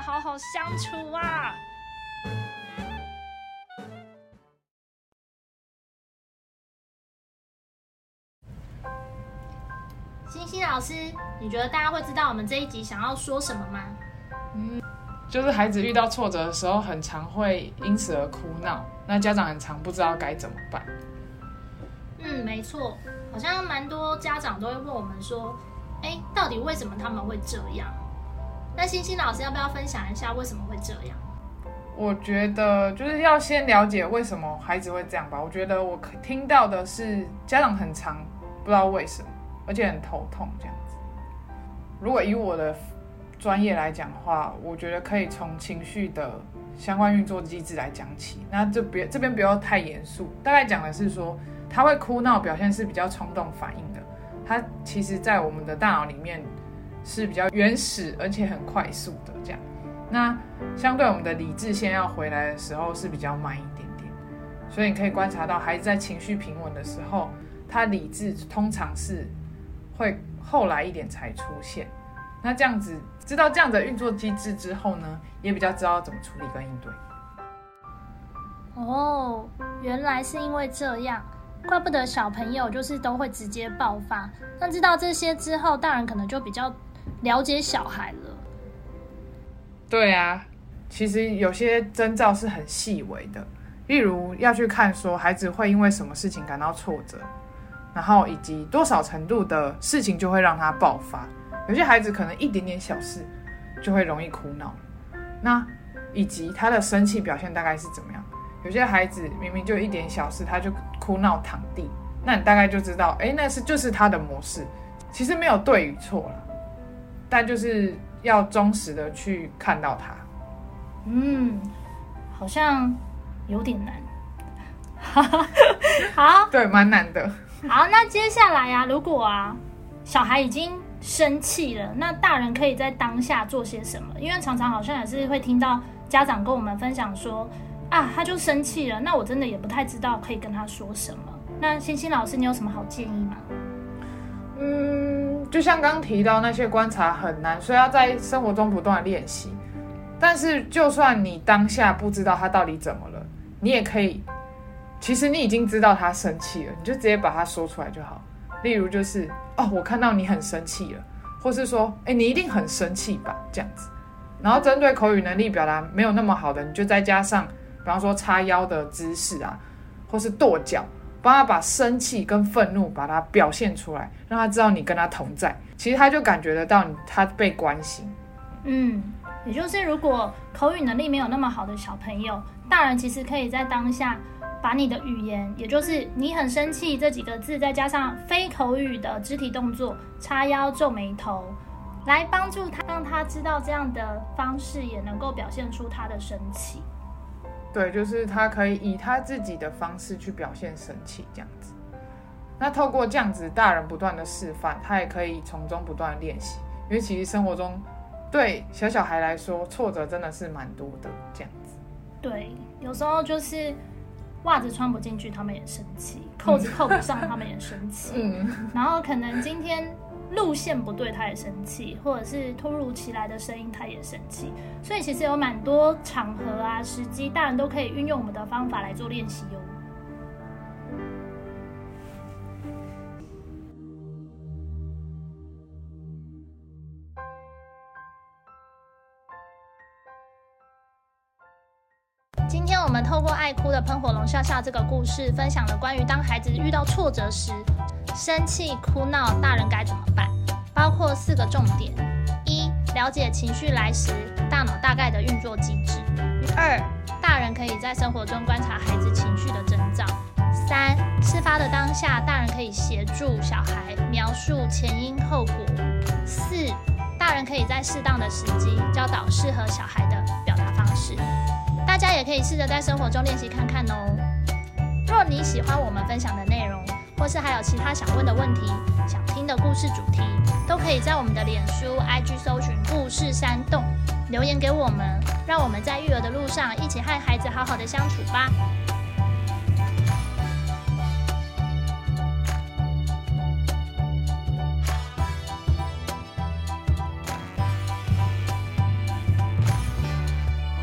好好相处啊。星星老师，你觉得大家会知道我们这一集想要说什么吗？嗯就是孩子遇到挫折的时候，很常会因此而哭闹，那家长很常不知道该怎么办。嗯，没错，好像蛮多家长都会问我们说，哎，到底为什么他们会这样？那星星老师要不要分享一下为什么会这样？我觉得就是要先了解为什么孩子会这样吧。我觉得我听到的是家长很常不知道为什么，而且很头痛这样子。如果以我的专业来讲的话，我觉得可以从情绪的相关运作机制来讲起。那这别这边不要太严肃，大概讲的是说他会哭闹，表现是比较冲动反应的。他其实在我们的大脑里面是比较原始而且很快速的这样。那相对我们的理智线要回来的时候是比较慢一点点。所以你可以观察到孩子在情绪平稳的时候，他理智通常是会后来一点才出现。那这样子知道这样的运作机制之后呢，也比较知道怎么处理跟应对。哦，原来是因为这样，怪不得小朋友就是都会直接爆发。那知道这些之后，大人可能就比较了解小孩了。对啊，其实有些征兆是很细微的，例如要去看说孩子会因为什么事情感到挫折，然后以及多少程度的事情就会让他爆发。有些孩子可能一点点小事就会容易哭闹，那以及他的生气表现大概是怎么样？有些孩子明明就一点小事他就哭闹躺地，那你大概就知道，哎，那是就是他的模式。其实没有对与错了，但就是要忠实的去看到他。嗯，好像有点难。好，对，蛮难的。好，那接下来啊，如果啊，小孩已经生气了，那大人可以在当下做些什么？因为常常好像也是会听到家长跟我们分享说，啊，他就生气了，那我真的也不太知道可以跟他说什么。那欣欣老师，你有什么好建议吗？嗯，就像刚提到那些观察很难，所以要在生活中不断练习。但是就算你当下不知道他到底怎么了，你也可以，其实你已经知道他生气了，你就直接把他说出来就好。例如就是哦，我看到你很生气了，或是说，哎，你一定很生气吧，这样子。然后针对口语能力表达没有那么好的，你就再加上，比方说叉腰的姿势啊，或是跺脚，帮他把生气跟愤怒把它表现出来，让他知道你跟他同在。其实他就感觉得到你他被关心。嗯，也就是如果口语能力没有那么好的小朋友，大人其实可以在当下把你的语言，也就是你很生气这几个字，再加上非口语的肢体动作，叉腰、皱眉头，来帮助他，让他知道这样的方式也能够表现出他的生气。对，就是他可以以他自己的方式去表现生气，这样子。那透过这样子，大人不断的示范，他也可以从中不断的练习。因为其实生活中，对小小孩来说，挫折真的是蛮多的，这样子。对，有时候就是袜子穿不进去，他们也生气；扣子扣不上，他们也生气。嗯，然后可能今天路线不对，他也生气，或者是突如其来的声音，他也生气。所以其实有蛮多场合啊、时机，大人都可以运用我们的方法来做练习哟。我们透过爱哭的喷火龙笑笑这个故事，分享了关于当孩子遇到挫折时，生气、哭闹，大人该怎么办，包括四个重点：一、了解情绪来时大脑大概的运作机制；二、大人可以在生活中观察孩子情绪的征兆；三、事发的当下，大人可以协助小孩描述前因后果；四、大人可以在适当的时机教导适合小孩的表达方式。大家也可以试着在生活中练习看看哦。若你喜欢我们分享的内容，或是还有其他想问的问题、想听的故事主题，都可以在我们的脸书、IG 搜寻“故事山洞”留言给我们，让我们在育儿的路上一起和孩子好好的相处吧。